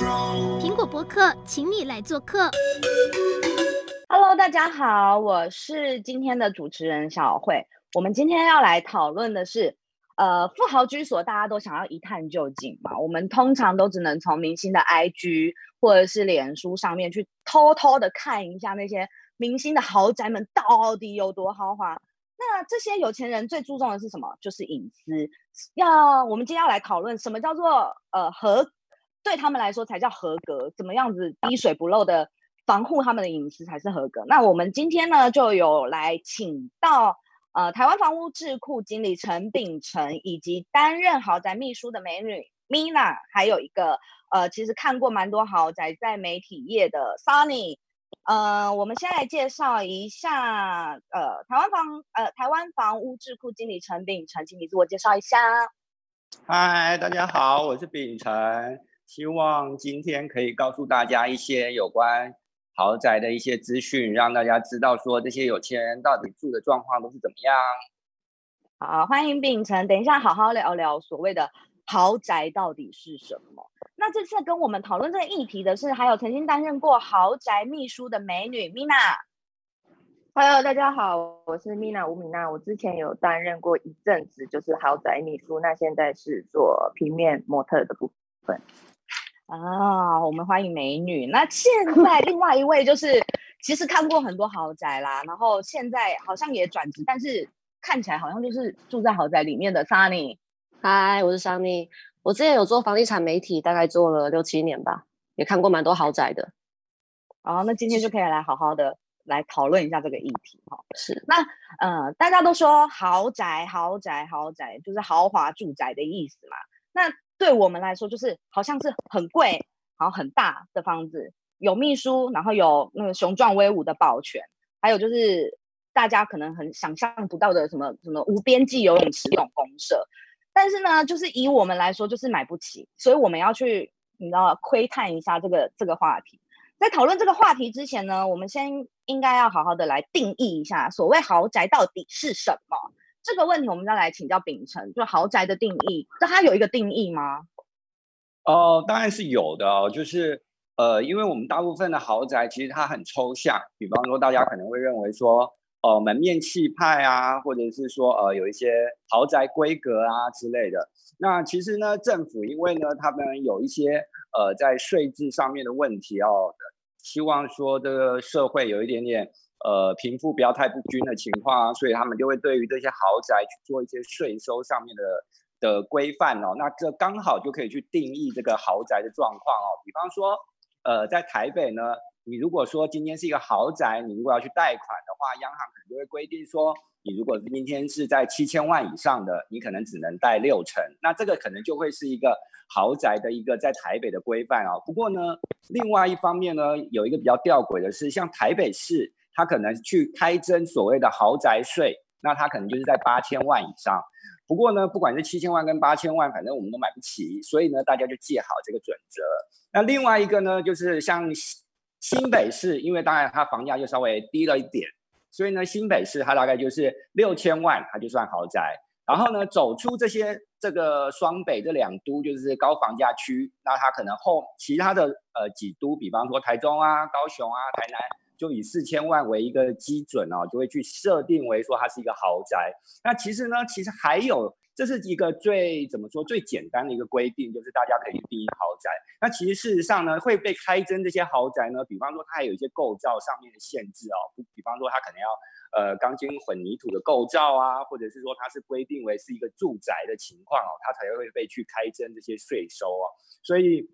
苹果博客，请你来做客。Hello，大家好，我是今天的主持人小慧。我们今天要来讨论的是，呃，富豪居所，大家都想要一探究竟嘛。我们通常都只能从明星的 IG 或者是脸书上面去偷偷的看一下那些明星的豪宅们到底有多豪华。那这些有钱人最注重的是什么？就是隐私。要我们今天要来讨论什么叫做呃合，对他们来说才叫合格，怎么样子滴水不漏的防护他们的隐私才是合格。那我们今天呢就有来请到呃台湾房屋智库经理陈秉承，以及担任豪宅秘书的美女 Mina，还有一个呃其实看过蛮多豪宅在媒体业的 Sunny。呃，我们先来介绍一下，呃，台湾房，呃，台湾房屋智库经理陈秉承，请你自我介绍一下。嗨，大家好，我是秉承，希望今天可以告诉大家一些有关豪宅的一些资讯，让大家知道说这些有钱人到底住的状况都是怎么样。好，欢迎秉承，等一下好好聊聊所谓的豪宅到底是什么。那这次跟我们讨论这个议题的是，还有曾经担任过豪宅秘书的美女 Mina。Hello，大家好，我是 Mina 吴米娜。我之前有担任过一阵子，就是豪宅秘书，那现在是做平面模特的部分。啊，我们欢迎美女。那现在另外一位就是，其实看过很多豪宅啦，然后现在好像也转职，但是看起来好像就是住在豪宅里面的 Sunny。嗨，我是 Sunny。我之前有做房地产媒体，大概做了六七年吧，也看过蛮多豪宅的。哦，那今天就可以来好好的来讨论一下这个议题哈。是，那呃，大家都说豪宅、豪宅、豪宅，就是豪华住宅的意思嘛。那对我们来说，就是好像是很贵，然后很大的房子，有秘书，然后有那个雄壮威武的保全，还有就是大家可能很想象不到的什么什么无边际游泳池这种公社。但是呢，就是以我们来说，就是买不起，所以我们要去，你知道，窥探一下这个这个话题。在讨论这个话题之前呢，我们先应该要好好的来定义一下，所谓豪宅到底是什么？这个问题，我们要来请教秉承，就豪宅的定义，那它有一个定义吗？哦，当然是有的，就是呃，因为我们大部分的豪宅其实它很抽象，比方说大家可能会认为说。呃，门面气派啊，或者是说呃，有一些豪宅规格啊之类的。那其实呢，政府因为呢，他们有一些呃，在税制上面的问题哦，希望说这个社会有一点点呃，贫富不要太不均的情况啊，所以他们就会对于这些豪宅去做一些税收上面的的规范哦。那这刚好就可以去定义这个豪宅的状况哦。比方说，呃，在台北呢。你如果说今天是一个豪宅，你如果要去贷款的话，央行可能就会规定说，你如果今天是在七千万以上的，你可能只能贷六成，那这个可能就会是一个豪宅的一个在台北的规范啊。不过呢，另外一方面呢，有一个比较吊诡的是，像台北市，他可能去开征所谓的豪宅税，那它可能就是在八千万以上。不过呢，不管是七千万跟八千万，反正我们都买不起，所以呢，大家就记好这个准则。那另外一个呢，就是像。新北市，因为当然它房价就稍微低了一点，所以呢，新北市它大概就是六千万，它就算豪宅。然后呢，走出这些这个双北这两都就是高房价区，那它可能后其他的呃几都，比方说台中啊、高雄啊、台南，就以四千万为一个基准哦，就会去设定为说它是一个豪宅。那其实呢，其实还有。这是一个最怎么说最简单的一个规定，就是大家可以定义豪宅。那其实事实上呢，会被开征这些豪宅呢，比方说它还有一些构造上面的限制哦，比方说它可能要呃钢筋混凝土的构造啊，或者是说它是规定为是一个住宅的情况哦，它才会被去开征这些税收哦。所以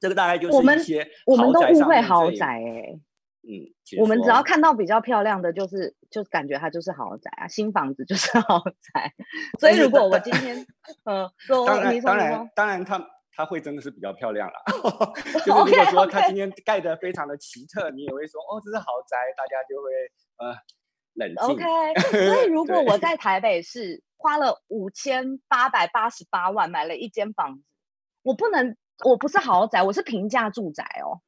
这个大概就是一些我们，我们都误会豪宅哎。嗯，我们只要看到比较漂亮的就是，就感觉它就是豪宅啊，新房子就是豪宅。所以如果我今天，呃，说当然当然当然，它它会真的是比较漂亮了。就是如果说它今天盖的非常的奇特，你也会说哦，这是豪宅，大家就会呃冷静。OK，所以如果我在台北市花了五千八百八十八万买了一间房子，我不能，我不是豪宅，我是平价住宅哦。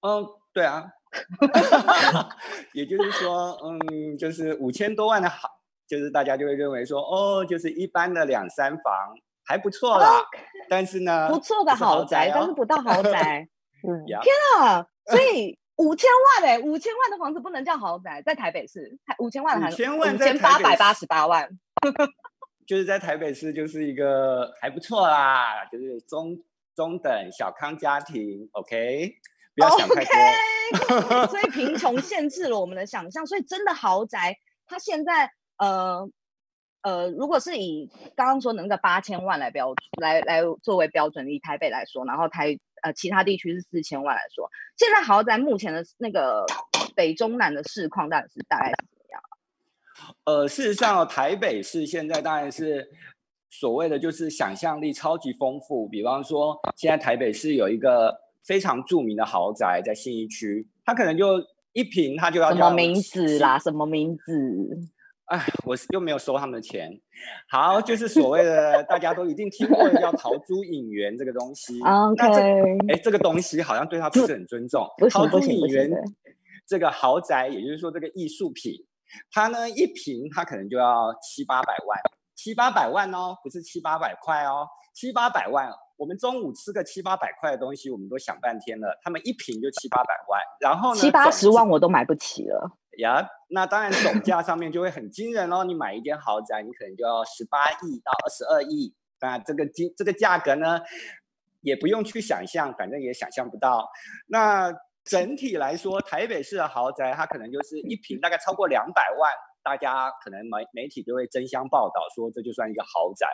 嗯，对啊。也就是说，嗯，就是五千多万的好，就是大家就会认为说，哦，就是一般的两三房还不错啦。但是呢，不错的豪宅，但是不到豪宅。嗯，天啊！所以 五千万哎，五千万的房子不能叫豪宅，在台北市，五千万还五千万，五千八百八十八万，就是在台北市就是一个还不错啦，就是中中等小康家庭，OK，不要想太多。Okay. 所以贫穷限制了我们的想象，所以真的豪宅，它现在呃。呃，如果是以刚刚说的那个八千万来标来来作为标准，以台北来说，然后台呃其他地区是四千万来说，现在豪宅目前的那个北中南的市况到底是大概是怎么样？呃，事实上，台北市现在当然是所谓的就是想象力超级丰富，比方说现在台北市有一个非常著名的豪宅在信义区，它可能就一平它就要什么名字啦？什么名字？哎，我又没有收他们的钱。好，就是所谓的大家都一定听过的叫陶朱隐园这个东西。OK，哎，这个东西好像对他不是很尊重。陶朱隐园这个豪宅，也就是说这个艺术品，它呢一平它可能就要七八百万，七八百万哦，不是七八百块哦，七八百万。我们中午吃个七八百块的东西，我们都想半天了，他们一瓶就七八百万，然后呢，七八十万我都买不起了。呀，那当然总价上面就会很惊人哦。你买一间豪宅，你可能就要十八亿到二十二亿。那这个金这个价格呢，也不用去想象，反正也想象不到。那整体来说，台北市的豪宅，它可能就是一平大概超过两百万。大家可能媒媒体就会争相报道说，这就算一个豪宅。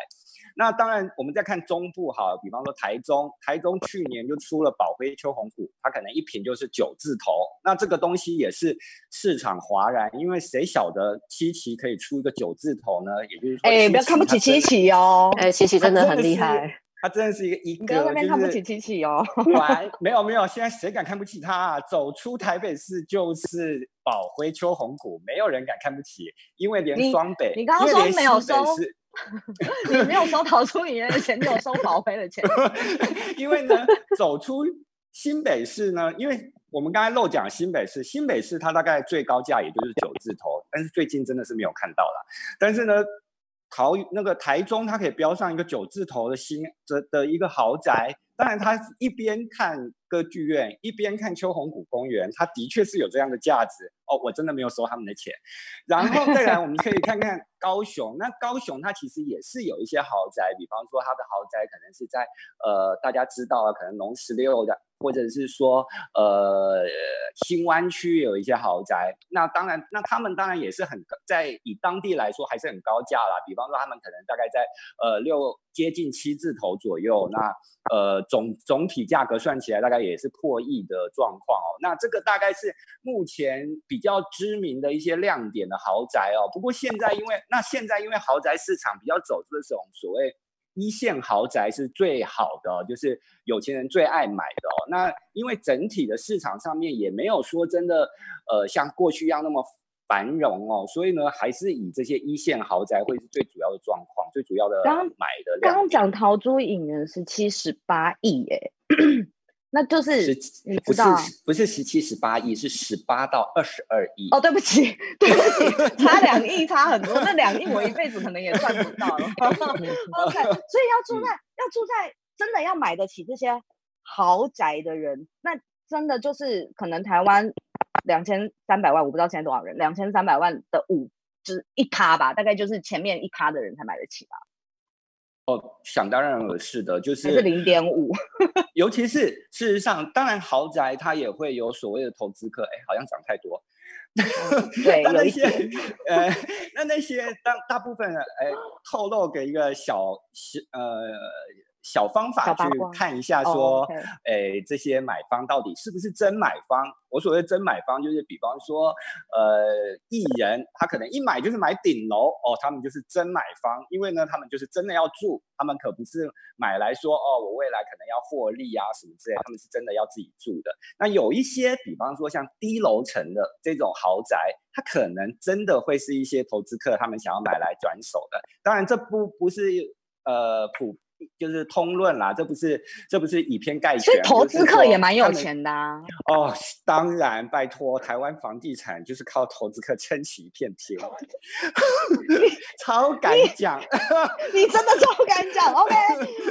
那当然，我们再看中部哈，比方说台中，台中去年就出了宝辉秋红谷，它可能一瓶就是九字头。那这个东西也是市场哗然，因为谁晓得七期可以出一个九字头呢？也就是说，哎，不要看不起七期哦，哎，七期真的很厉害。他真的是一个一个，不要那边看不起亲戚哦。完，没有没有，现在谁敢看不起他啊？走出台北市就是宝辉秋红谷，没有人敢看不起，因为连双北，你，你刚刚说没有收，你没有收陶朱隐园的钱，你有收宝辉的钱。因为呢，走出新北市呢，因为我们刚才漏讲新北市，新北市它大概最高价也就是九字头，但是最近真的是没有看到了，但是呢。桃那个台中，它可以标上一个九字头的新的的一个豪宅。当然，它一边看歌剧院，一边看秋红谷公园，它的确是有这样的价值哦。我真的没有收他们的钱。然后再来，我们可以看看高雄。那高雄它其实也是有一些豪宅，比方说它的豪宅可能是在呃大家知道啊，可能龙十六的。或者是说，呃，新湾区有一些豪宅，那当然，那他们当然也是很在以当地来说还是很高价啦。比方说，他们可能大概在呃六接近七字头左右，那呃总总体价格算起来大概也是破亿的状况哦。那这个大概是目前比较知名的一些亮点的豪宅哦。不过现在因为那现在因为豪宅市场比较走这种所谓。一线豪宅是最好的，就是有钱人最爱买的哦。那因为整体的市场上面也没有说真的，呃，像过去一样那么繁荣哦，所以呢，还是以这些一线豪宅会是最主要的状况，最主要的买的量。刚刚讲陶朱隐园是七十八亿耶。那就是你知道，不是十七十八亿，是十八到二十二亿。哦，对不起，对不起，差两亿，差很多。那两亿我一辈子可能也赚不到了。OK，所以要住在、嗯、要住在真的要买得起这些豪宅的人，那真的就是可能台湾两千三百万，我不知道现在多少人，两千三百万的五就是一趴吧，大概就是前面一趴的人才买得起吧。哦，想当然而是的，就是是零点五，尤其是事实上，当然豪宅它也会有所谓的投资客，哎，好像讲太多，对，那那些呃，那那些大大部分哎，透露给一个小小呃。小方法去看一下，说，诶，这些买方到底是不是真买方？我所谓真买方，就是比方说，呃，艺人他可能一买就是买顶楼哦，他们就是真买方，因为呢，他们就是真的要住，他们可不是买来说哦，我未来可能要获利啊什么之类，他们是真的要自己住的。那有一些，比方说像低楼层的这种豪宅，它可能真的会是一些投资客他们想要买来转手的。当然，这不不是呃普。就是通论啦，这不是这不是以偏概全。所以投资客也蛮有钱的啊。哦，当然，拜托，台湾房地产就是靠投资客撑起一片天。超敢讲，你真的超敢讲。OK，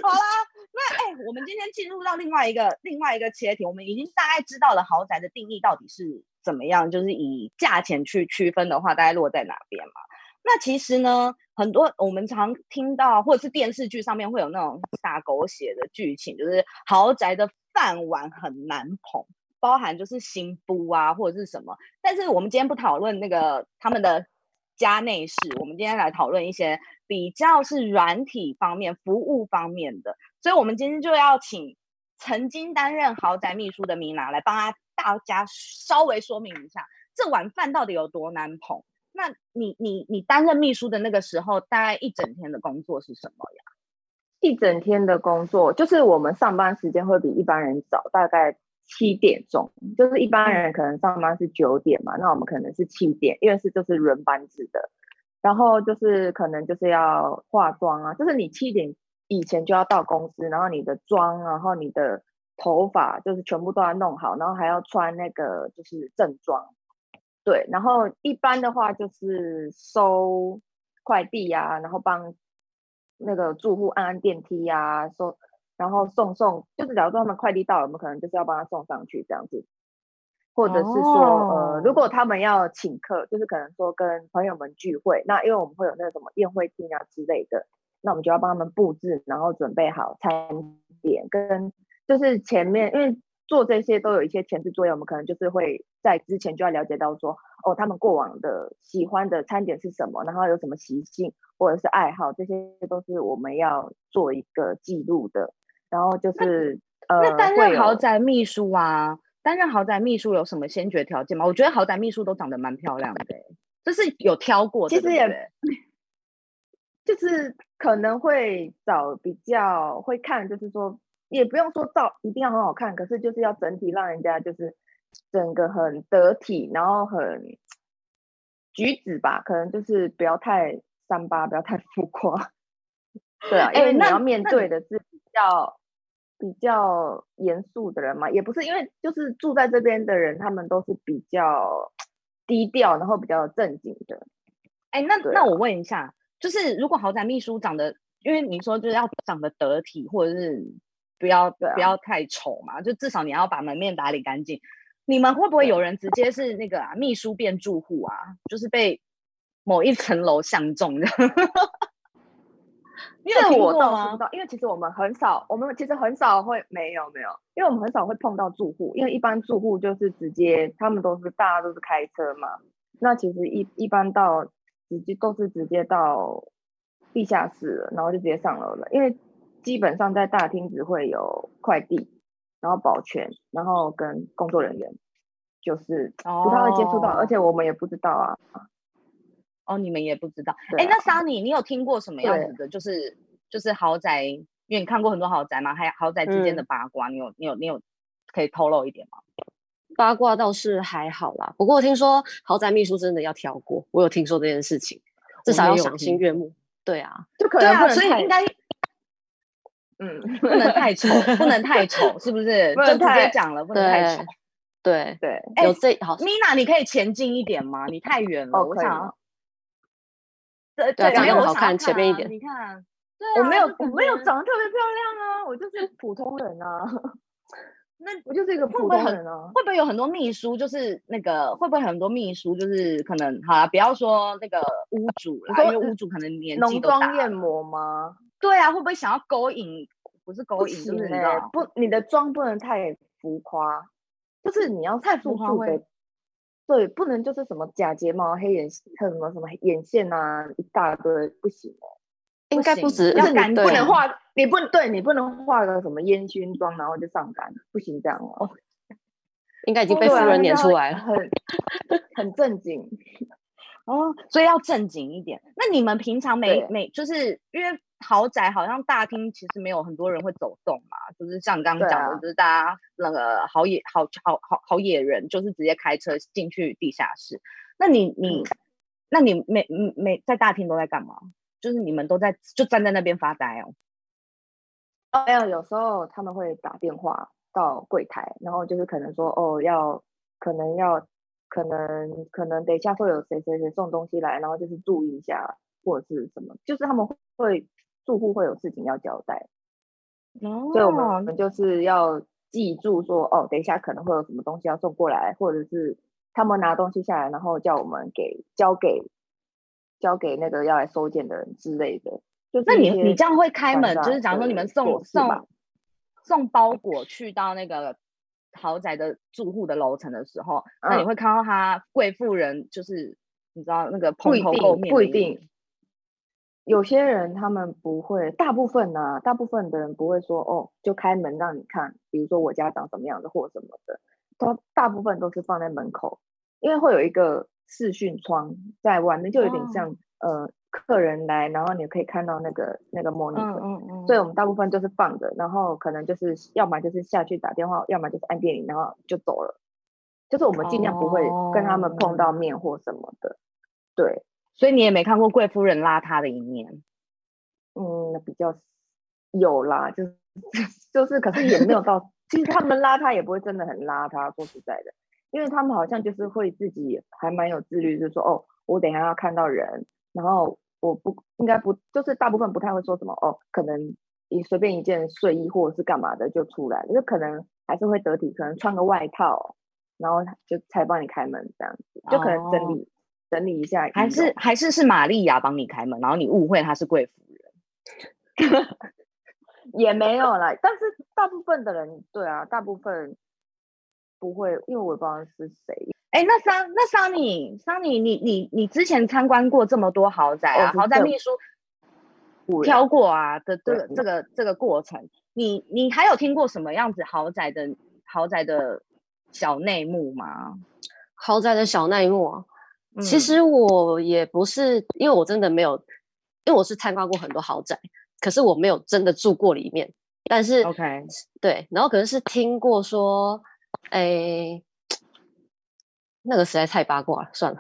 好啦，那哎、欸，我们今天进入到另外一个另外一个切题，我们已经大概知道了豪宅的定义到底是怎么样，就是以价钱去区分的话，大概落在哪边嘛？那其实呢，很多我们常听到，或者是电视剧上面会有那种撒狗血的剧情，就是豪宅的饭碗很难捧，包含就是新夫啊或者是什么。但是我们今天不讨论那个他们的家内事，我们今天来讨论一些比较是软体方面、服务方面的。所以，我们今天就要请曾经担任豪宅秘书的米娜来帮他大家稍微说明一下，这碗饭到底有多难捧。那你你你担任秘书的那个时候，大概一整天的工作是什么呀？一整天的工作就是我们上班时间会比一般人早，大概七点钟。就是一般人可能上班是九点嘛，那我们可能是七点，因为是就是轮班制的。然后就是可能就是要化妆啊，就是你七点以前就要到公司，然后你的妆，然后你的头发就是全部都要弄好，然后还要穿那个就是正装。对，然后一般的话就是收快递呀、啊，然后帮那个住户按按电梯呀、啊，收，然后送送，就是假如说他们快递到了，我们可能就是要帮他送上去这样子，或者是说、哦、呃，如果他们要请客，就是可能说跟朋友们聚会，那因为我们会有那个什么宴会厅啊之类的，那我们就要帮他们布置，然后准备好餐点，跟就是前面因为。做这些都有一些前置作业，我们可能就是会在之前就要了解到说，哦，他们过往的喜欢的餐点是什么，然后有什么习性或者是爱好，这些都是我们要做一个记录的。然后就是那呃，那担任豪宅秘书啊，担任豪宅秘书有什么先决条件吗？我觉得豪宅秘书都长得蛮漂亮的，就是有挑过的。其实也，就是可能会找比较会看，就是说。也不用说照一定要很好看，可是就是要整体让人家就是整个很得体，然后很举止吧，可能就是不要太三八，不要太浮夸。对啊，因为你要面对的是比较比较严肃的人嘛，也不是因为就是住在这边的人，他们都是比较低调，然后比较正经的。哎，那那我问一下，就是如果豪宅秘书长得，因为你说就是要长得得体，或者是。不要不要太丑嘛，就至少你要把门面打理干净。你们会不会有人直接是那个、啊、秘书变住户啊？就是被某一层楼相中的？因为我倒是不知道，因为其实我们很少，我们其实很少会没有没有，因为我们很少会碰到住户，因为一般住户就是直接他们都是大家都是开车嘛，那其实一一般到直接都是直接到地下室了，然后就直接上楼了，因为。基本上在大厅只会有快递，然后保全，然后跟工作人员，就是不太会接触到，哦，而且我们也不知道啊。哦，你们也不知道。哎，啊，那 Sunny，你有听过什么样子的？就是就是豪宅，因为你看过很多豪宅嘛，还有豪宅之间的八卦，嗯，你有你有你有可以透露一点吗？八卦倒是还好啦，不过我听说豪宅秘书真的要挑过，我有听说这件事情，至少要赏心悦目。对啊，就可能不能，啊，所以应该。嗯，不能太丑，不能太丑，是不是？就直接讲了，不能太丑。对对，哎，有这好。Mina，你可以前进一点吗？你太远了，我想。对对，长得好看，前面一点。你看，我没有，我没有长得特别漂亮啊，我就是普通人啊。那我就是一个普通人啊。会不会有很多秘书？就是那个，会不会很多秘书？就是可能，好了，不要说那个屋主啦，因为屋主可能年纪都大。浓妆艳抹吗？对啊，会不会想要勾引？不是勾引，是不是？不，你的妆不能太浮夸，就是你要太浮夸会。对，不能就是什么假睫毛、黑眼，还有什么什么眼线啊，一大堆，不行哦。应该不止，就是你不能画，你不对，你不能画个什么烟熏妆，然后就上班，不行这样哦。应该已经被夫人撵出来了，很很正经。哦，所以要正经一点。那你们平常每每就是因为豪宅好像大厅其实没有很多人会走动嘛，就是像刚刚讲的，就是大家那个好野好好好好野人，就是直接开车进去地下室。那你你、嗯、那你每每在大厅都在干嘛？就是你们都在就站在那边发呆哦。哦，没有，有时候他们会打电话到柜台，然后就是可能说哦，要可能要可能可能等一下会有谁谁谁送东西来，然后就是注意一下或者是什么，就是他们会住户会有事情要交代，哦，所以我们我们就是要记住说哦，等一下可能会有什么东西要送过来，或者是他们拿东西下来，然后叫我们给交给交给那个要来收件的人之类的。就那你你这样会开门，就是假如说你们送送送包裹去到那个豪宅的住户的楼层的时候，嗯、那你会看到他贵妇人，就是你知道那个蓬头垢面，不一定，有些人他们不会，大部分呢、啊，大部分的人不会说哦，就开门让你看，比如说我家长什么样的或什么的，都大部分都是放在门口，因为会有一个视讯窗在外面，就有点像、哦、呃。客人来，然后你可以看到那个那个 monitor，嗯嗯嗯，所以我们大部分就是放着，然后可能就是要么就是下去打电话，要么就是按电铃，然后就走了。就是我们尽量不会跟他们碰到面或什么的。哦、对，所以你也没看过贵夫人邋遢的一面。嗯，比较有啦，就是 就是，可是也没有到，其实他们邋遢也不会真的很邋遢，说实在的，因为他们好像就是会自己还蛮有自律，就是说哦，我等一下要看到人，然后。我不应该不，就是大部分不太会说什么哦，可能你随便一件睡衣或者是干嘛的就出来了，就可能还是会得体，可能穿个外套，然后就才帮你开门这样子，就可能整理、哦、整理一下，还是还是是玛利亚帮你开门，然后你误会她是贵妇人，也没有啦，但是大部分的人对啊，大部分不会，因为我也不知道是谁。哎，那桑那桑尼桑尼，你你你之前参观过这么多豪宅啊，豪宅秘书挑过啊的这个这个这个过程，你你还有听过什么样子豪宅的豪宅的小内幕吗？豪宅的小内幕，其实我也不是，因为我真的没有，因为我是参观过很多豪宅，可是我没有真的住过里面，但是 OK 对，然后可能是听过说，哎。那个实在太八卦了，算了，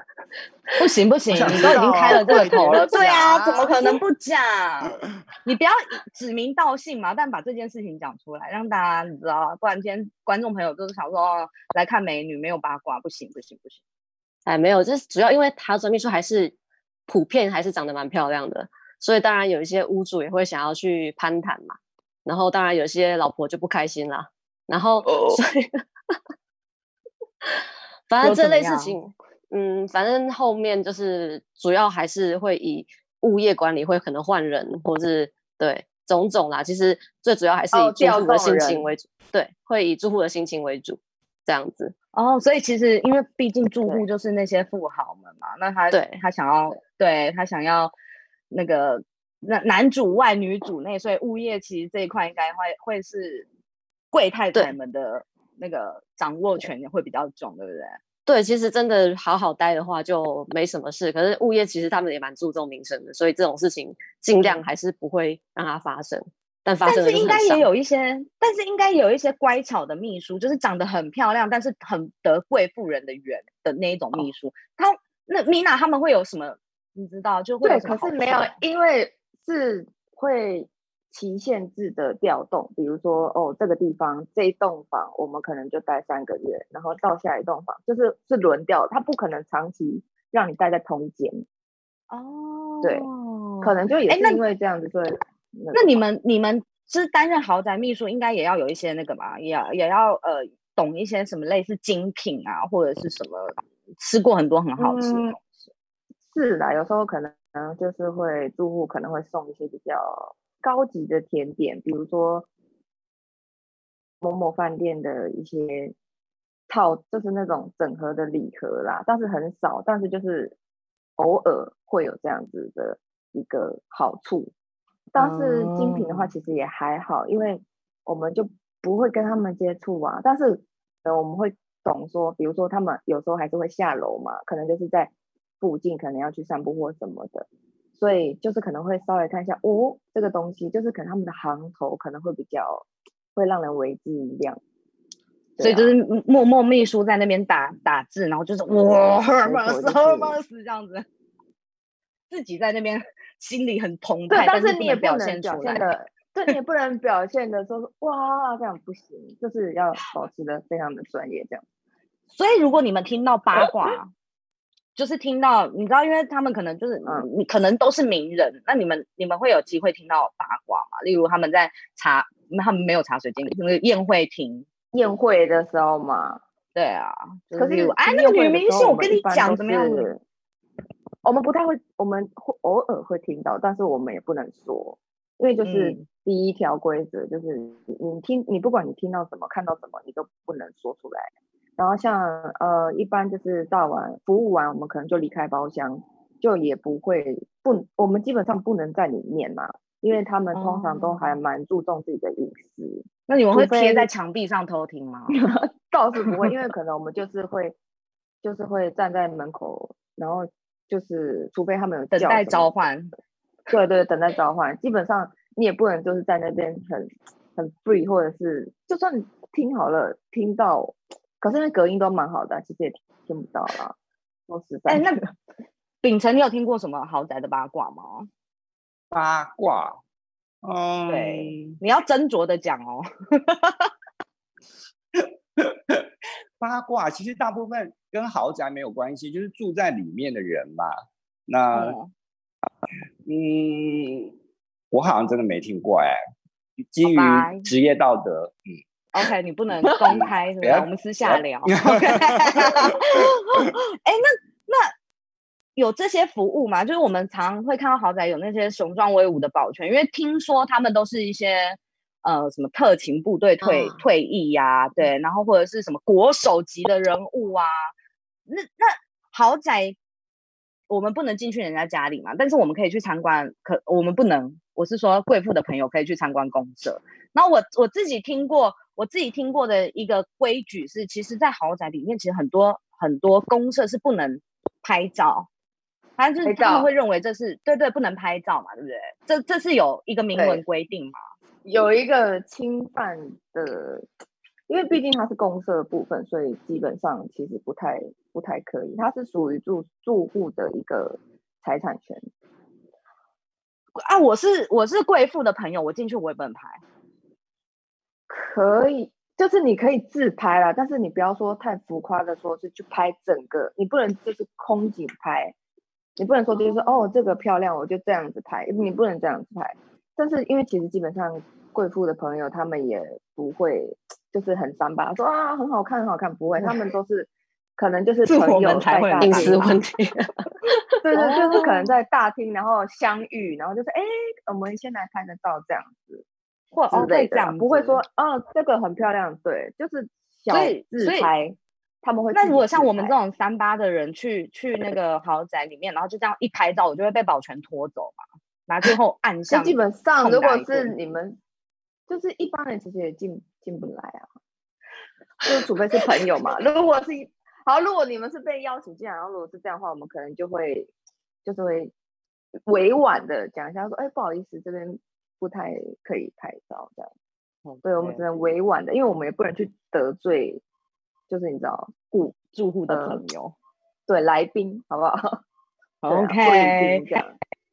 不 行不行，你都已经开了这个头了，对啊，怎么可能不讲？你不要指名道姓嘛，但把这件事情讲出来，让大家你知道，不然今天观众朋友都是想说来看美女，没有八卦，不行不行不行。哎，没有，就是主要因为豪宅秘书还是普遍还是长得蛮漂亮的，所以当然有一些屋主也会想要去攀谈嘛，然后当然有些老婆就不开心啦，然后所以。反正这类事情，嗯，反正后面就是主要还是会以物业管理会可能换人，或是对种种啦。其实最主要还是以住户的心情为主，哦、对，会以住户的心情为主，这样子。哦，所以其实因为毕竟住户就是那些富豪们嘛，那他对他想要对，他想要那个那男主外女主内，所以物业其实这一块应该会会是贵太太们的。那个掌握权也会比较重，对不对？对，其实真的好好待的话就没什么事。可是物业其实他们也蛮注重名声的，所以这种事情尽量还是不会让它发生。但发生，但是应该也有一些，但是应该有一些乖巧的秘书，就是长得很漂亮，但是很得贵妇人的缘的那一种秘书。哦、他那米娜他们会有什么？你知道就会可是没有，因为是会。期限制的调动，比如说哦，这个地方这一栋房我们可能就待三个月，然后到下一栋房就是是轮调，他不可能长期让你待在同一间。哦，对，可能就也是因为这样子，所以那，那你们你们是担任豪宅秘书，应该也要有一些那个嘛，也要也要呃懂一些什么类似精品啊，或者是什么吃过很多很好吃的东西。嗯，是的，有时候可能就是会住户可能会送一些比较。高级的甜点，比如说某某饭店的一些套，就是那种整合的礼盒啦，但是很少，但是就是偶尔会有这样子的一个好处。但是精品的话，其实也还好，因为我们就不会跟他们接触啊。但是呃，我们会懂说，比如说他们有时候还是会下楼嘛，可能就是在附近，可能要去散步或什么的。所以就是可能会稍微看一下哦，这个东西就是可能他们的行头可能会比较会让人为之一亮，所以就是默默秘书在那边打打字，然后就是哇，荷尔蒙斯，荷尔蒙斯这样子，自己在那边心里很澎湃，但是你也不能表现的对，你也不能表现的说哇这样不行，就是要保持的非常的专业这样。所以如果你们听到八卦，就是听到你知道，因为他们可能就是嗯，你可能都是名人，那你们你们会有机会听到八卦嘛？例如他们在茶，他们没有茶水间，那个宴会厅宴会的时候嘛。对啊，可是哎，那个女明星，我跟你讲怎么样子？我们不太会，我们会偶尔会听到，但是我们也不能说，因为就是第一条规则就是你听，你不管你听到什么、看到什么，你都不能说出来。然后像呃，一般就是到完服务完，我们可能就离开包厢，就也不会不，我们基本上不能在里面嘛，因为他们通常都还蛮注重自己的隐私。那你们会贴在墙壁上偷听吗？倒是不会，因为可能我们就是会，就是会站在门口，然后就是除非他们有等待召唤，对对，等待召唤。基本上你也不能就是在那边很很 free，或者是就算听好了，听到，可是那隔音都蛮好的，其实也听不到啦。说实在，哎，那秉承，你有听过什么豪宅的八卦吗？八卦。嗯，对，你要斟酌的讲哦。八卦其实大部分跟豪宅没有关系，就是住在里面的人嘛。那，嗯，嗯，我好像真的没听过哎。基于职业道德，嗯。OK，你不能公开，是吧？我们私下聊。OK，哎，那那。有这些服务吗？就是我们常会看到豪宅有那些雄壮威武的保全，因为听说他们都是一些呃什么特勤部队退、嗯、退役呀、啊，对，然后或者是什么国手级的人物啊。那那豪宅我们不能进去人家家里嘛，但是我们可以去参观。可我们不能，我是说贵妇的朋友可以去参观公社。然后我我自己听过，我自己听过的一个规矩是，其实，在豪宅里面，其实很多很多公社是不能拍照。反正就是他们会认为这是对对，不能拍照嘛，对不对？这这是有一个明文规定嘛？有一个侵犯的，因为毕竟它是公社的部分，所以基本上其实不太不太可以。它是属于住住户的一个财产权。啊，我是我是贵妇的朋友，我进去我也不能拍。可以，就是你可以自拍啦，但是你不要说太浮夸的说是去拍整个，你不能就是空景拍。你不能说就是说哦，这个漂亮，我就这样子拍，你不能这样子拍。但是因为其实基本上贵妇的朋友他们也不会就是很三八说啊很好看很好看，不会，他们都是可能就是朋友才会隐私问题。对对，就是可能 在大厅然后相遇，然后就是哎，我们先来拍个照这样子，或之类的，不会说哦这个很漂亮，对，就是小自拍。他们会。那如果像我们这种三八的人去去那个豪宅里面，然后就这样一拍照，我就会被保全拖走嘛？拿最后按下。基本上，如果是你们，就是一般人其实也进进不来啊。就是除非是朋友嘛。如果是好，如果你们是被邀请进来，然后如果是这样的话，我们可能就会就是会委婉的讲一下，说，哎，不好意思，这边不太可以拍照这样。嗯，对，我们只能委婉的，因为我们也不能去得罪。就是你知道，顾住户的朋友，呃、对来宾，好不好？OK，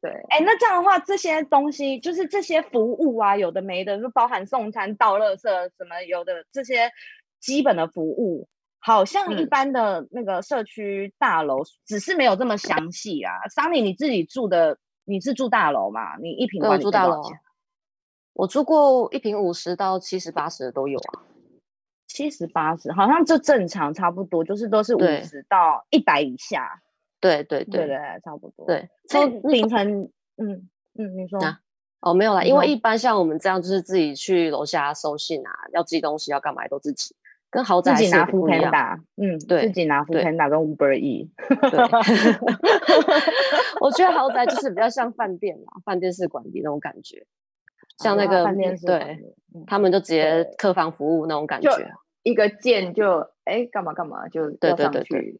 对，哎、欸，那这样的话，这些东西就是这些服务啊，有的没的，就包含送餐、倒垃圾什么，有的这些基本的服务，好像一般的那个社区大楼只是没有这么详细啊。Sunny，你自己住的，你是住大楼嘛？你一平方住大楼，我住过一平五十到七十八十的都有啊。七十八十，好像就正常，差不多，就是都是五十到一百以下。对对对对，差不多。对，从凌晨，嗯嗯，你说啊？哦，没有啦，因为一般像我们这样，就是自己去楼下收信啊，要寄东西要干嘛都自己，跟豪宅自己拿 foodpanda，嗯，对，自己拿 foodpanda 跟 Uber E。对，我觉得豪宅就是比较像饭店嘛，饭店式管理那种感觉。像那个对，他们就直接客房服务那种感觉，一个键就哎干嘛干嘛就对对对对，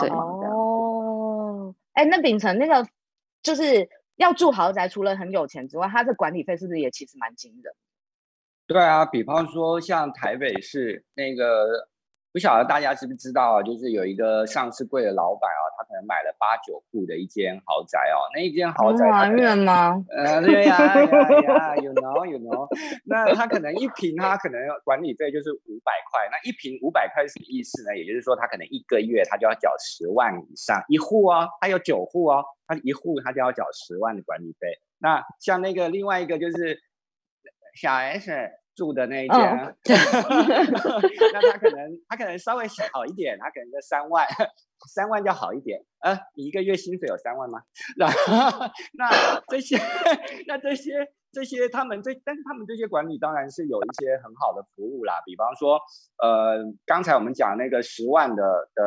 对哦，哎那秉承那个就是要住豪宅，除了很有钱之外，它的管理费是不是也其实蛮惊人？对啊，比方说像台北市那个，不晓得大家知不知道啊？就是有一个上市柜的老板啊，他可能买了八九户的一间豪宅哦，那一间豪宅很远吗？呃，对呀呀呀，you know you know，那他可能一平他可能管理费就是五百块，那一平五百块是什么意思呢？也就是说他可能一个月他就要缴十万以上一户哦，他有九户哦，他一户他就要缴十万的管理费。那像那个另外一个就是小 S。住的那一间，哦、那他可能他可能稍微小一点，他可能在三万，三万就好一点。呃，你一个月薪水有三万吗？那那这些那这些这些他们这，但是他们这些管理当然是有一些很好的服务啦，比方说，呃，刚才我们讲那个十万的的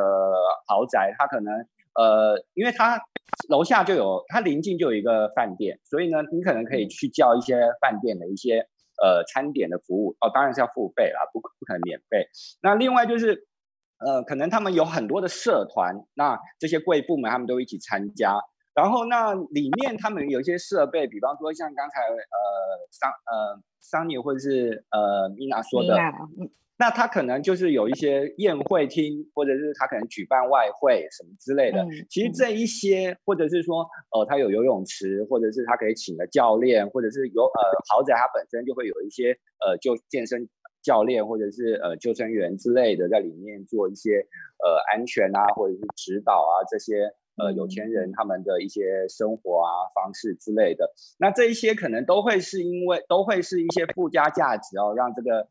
豪宅，他可能呃，因为他楼下就有，他临近就有一个饭店，所以呢，你可能可以去叫一些饭店的一些。呃，餐点的服务哦，当然是要付费啦，不不可能免费。那另外就是，呃，可能他们有很多的社团，那这些贵部门他们都一起参加。然后那里面他们有一些设备，比方说像刚才呃桑呃桑尼或者是呃米娜说的。那他可能就是有一些宴会厅，或者是他可能举办外汇什么之类的。其实这一些，或者是说，呃，他有游泳池，或者是他可以请个教练，或者是有呃豪宅，它本身就会有一些呃就健身教练，或者是呃救生员之类的在里面做一些呃安全啊，或者是指导啊这些呃有钱人他们的一些生活啊方式之类的。那这一些可能都会是因为都会是一些附加价值哦，让这个。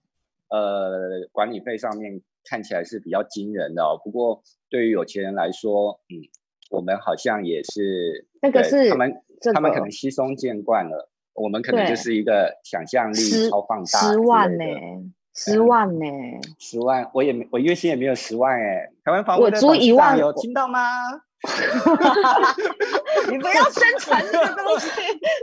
呃，管理费上面看起来是比较惊人的哦。不过对于有钱人来说，嗯，我们好像也是那个是他们，他们可能稀松见惯了。我们可能就是一个想象力超放大。十万呢、欸？十万呢、欸？十万，我也没，我月薪也没有十万哎、欸。台湾房屋我租一万，有听到吗？你不要宣传这个东西，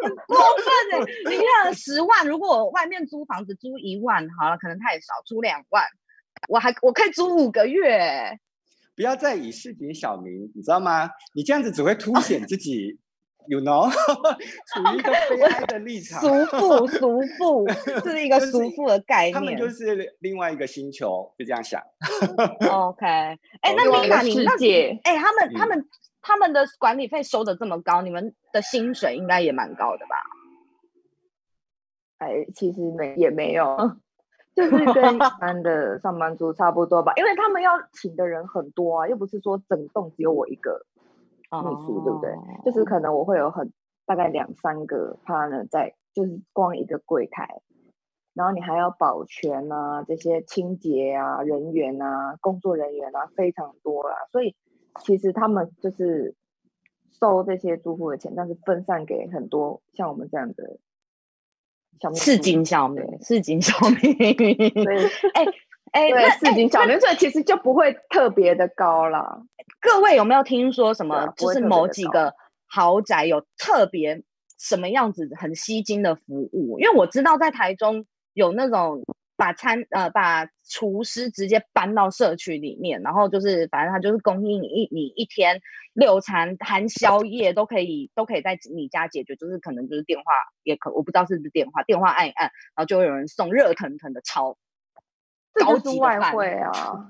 很过分哎！你看十万，如果我外面租房子租一万，好了，可能太少，租两万，我还我可以租五个月。不要再以市井小民，你知道吗？你这样子只会凸显自己。You know，处于一个悲哀的立场，俗妇，俗妇，这是一个俗妇的概念。他们就是另外一个星球，就这样想。OK，哎、欸，那米娜，你那姐，哎、欸，他们，他们，他们的管理费收的这么高，你们的薪水应该也蛮高的吧？哎，其实没也没有，就是跟一般的上班族差不多吧，因为他们要请的人很多啊，又不是说整栋只有我一个。秘书对不对？就是可能我会有很大概两三个 partner 在，就是光一个柜台，然后你还要保全啊，这些清洁啊人员啊，工作人员啊非常多啊，所以其实他们就是收这些住户的钱，但是分散给很多像我们这样的市井小民，市井小民，对，哎。哎，对，四斤小民，所以其实就不会特别的高了。各位有没有听说什么？就是某几个豪宅有特别什么样子很吸睛的服务？因为我知道在台中有那种把餐呃把厨师直接搬到社区里面，然后就是反正他就是供应你一你一天六餐含宵夜都可以都可以在你家解决，就是可能就是电话也可我不知道是不是电话电话按一按，然后就会有人送热腾腾的超。高级外汇啊，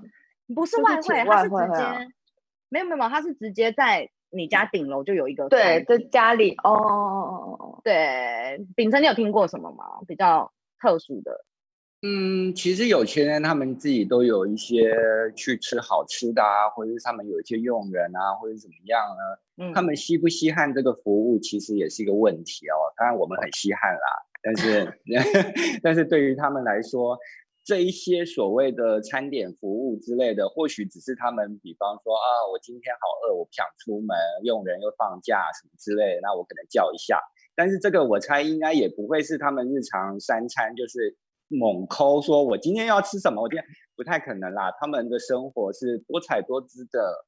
不是外汇，它是直接，没有没有，它是直接在你家顶楼就有一个，对，在家里哦哦哦哦，对，秉承你有听过什么吗？比较特殊的？嗯，其实有钱人他们自己都有一些去吃好吃的啊，或者是他们有一些佣人啊，或者怎么样呢？嗯，他们稀不稀罕这个服务，其实也是一个问题哦。当然我们很稀罕啦，但是 但是对于他们来说。这一些所谓的餐点服务之类的，或许只是他们，比方说啊，我今天好饿，我不想出门，佣人又放假什么之类的，那我可能叫一下。但是这个我猜应该也不会是他们日常三餐，就是猛抠说，我今天要吃什么，我今天不太可能啦。他们的生活是多彩多姿的。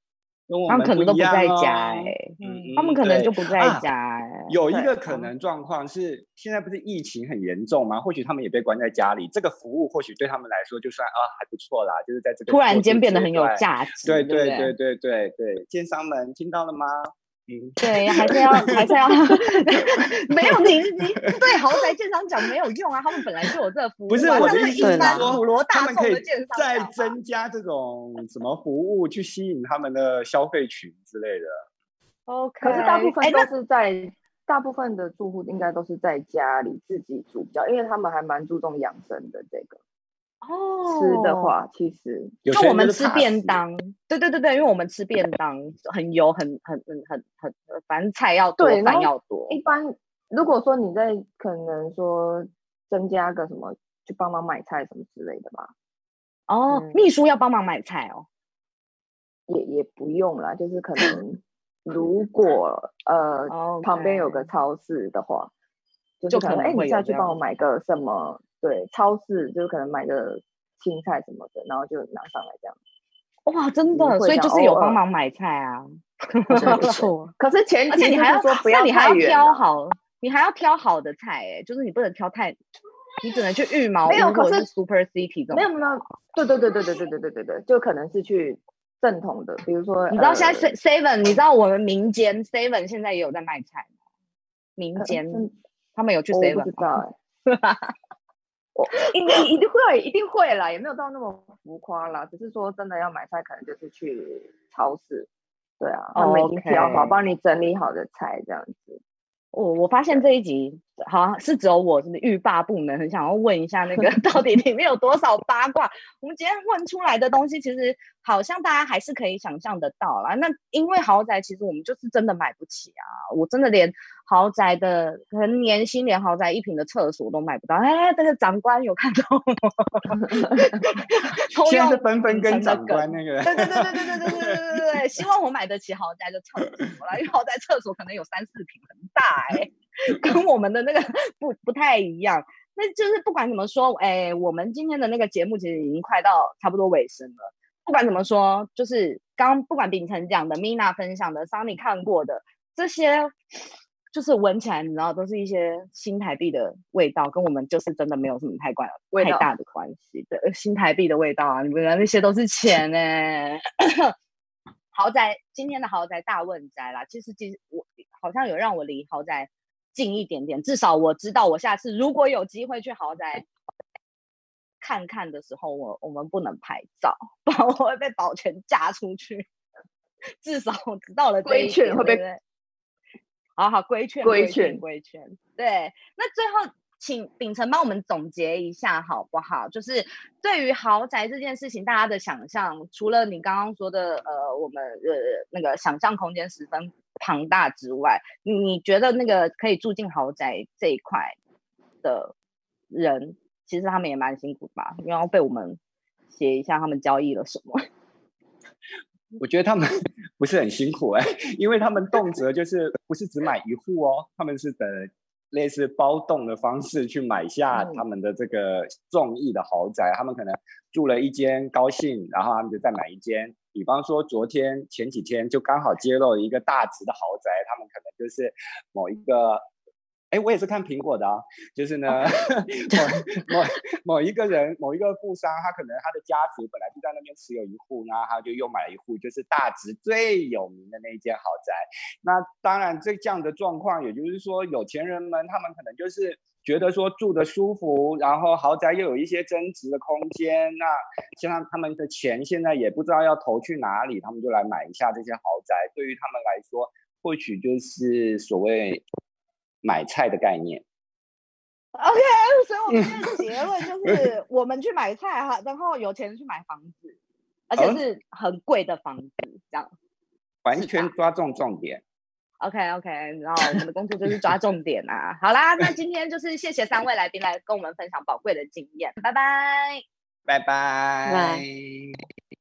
他们可能都不在家哎、欸，嗯，他们可能就不在家哎、欸啊。有一个可能状况是，现在不是疫情很严重吗？或许他们也被关在家里，这个服务或许对他们来说就算啊还不错啦，就是在这个突然间变得很有价值。对对对对对对，奸商们听到了吗？嗯，对，还是要还是要，没有 你你对豪宅建商讲没有用啊，他们本来就有这服务。不是我的意思是说，普罗大众的他们可以再增加这种什么服务，去吸引他们的消费群之类的。OK，可是大部分都是在。大部分的住户应该都是在家里自己煮比较，因为他们还蛮注重养生的这个。哦，吃的话其实就我们吃便当，对对对对，因为我们吃便当很油，很很很很很，反正菜要多，饭要多。一般如果说你在可能说增加个什么，去帮忙买菜什么之类的吧。哦，嗯、秘书要帮忙买菜哦，也也不用啦，就是可能。如果呃旁边有个超市的话，就可能哎，你下去帮我买个什么？对，超市就是可能买个青菜什么的，然后就拿上来这样。哇，真的，所以就是有帮忙买菜啊，不错。可是前提你还要说不要，你还要挑好，你还要挑好的菜哎，就是你不能挑太，你只能去预 毛，没有，可是 Super City 这种，没有没有，对对对对对对对对对对，就可能是去。正统的，比如说，你知道现在 Seven，你知道我们民间 Seven 现在也有在卖菜吗？民间，呃、他们有去 Seven 知道哎，我一定一定会一定会啦，也没有到那么浮夸啦，只是说真的要买菜，可能就是去超市，对啊，他们已经挑好，帮你整理好的菜这样子。我我发现这一集好像是只有我是欲罢不能，很想要问一下那个 到底里面有多少八卦。我们今天问出来的东西，其实好像大家还是可以想象得到啦。那因为豪宅，其实我们就是真的买不起啊！我真的连豪宅的可能年薪连豪宅一平的厕所都买不到。哎，这个长官有看到吗？现在是纷纷跟长官那个。对对对对对对对对对对，希望我买得起豪宅的厕所啦，因为豪宅厕所可能有三四平，很大。哎，跟我们的那个不不太一样。那就是不管怎么说，哎，我们今天的那个节目其实已经快到差不多尾声了。不管怎么说，就是刚不管秉承讲的，Mina 分享的，Sunny 看过的这些，就是闻起来你知道都是一些新台币的味道，跟我们就是真的没有什么太关太大的关系的新台币的味道啊！你不知道那些都是钱呢、欸。豪宅，今天的豪宅大问宅啦。其实，其实我好像有让我离豪宅近一点点。至少我知道，我下次如果有机会去豪宅看看的时候，我我们不能拍照，不然我会被保全架出去。至少我知道了规劝会被，对对好好规劝规劝规劝。对，那最后。请秉承帮我们总结一下好不好？就是对于豪宅这件事情，大家的想象，除了你刚刚说的，呃，我们呃那个想象空间十分庞大之外，你觉得那个可以住进豪宅这一块的人，其实他们也蛮辛苦的吧？因为要被我们写一下他们交易了什么？我觉得他们 不是很辛苦哎、欸，因为他们动辄就是不是只买一户哦，他们是等。类似包栋的方式去买下他们的这个中意的豪宅，嗯、他们可能住了一间高兴，然后他们就再买一间。比方说昨天前几天就刚好揭露一个大直的豪宅，他们可能就是某一个。哎，我也是看苹果的啊，就是呢，某某某一个人，某一个富商，他可能他的家族本来就在那边持有一户，那他就又买了一户，就是大直最有名的那一间豪宅。那当然，这这样的状况，也就是说，有钱人们他们可能就是觉得说住的舒服，然后豪宅又有一些增值的空间，那像他们的钱现在也不知道要投去哪里，他们就来买一下这些豪宅。对于他们来说，或许就是所谓。买菜的概念，OK，所以我们的结论就是，我们去买菜哈，然后有钱去买房子，而且是很贵的房子，这样，完全抓中重点。OK OK，然后我们的工作就是抓重点啊。好啦，那今天就是谢谢三位来宾来跟我们分享宝贵的经验，拜拜，拜拜，拜。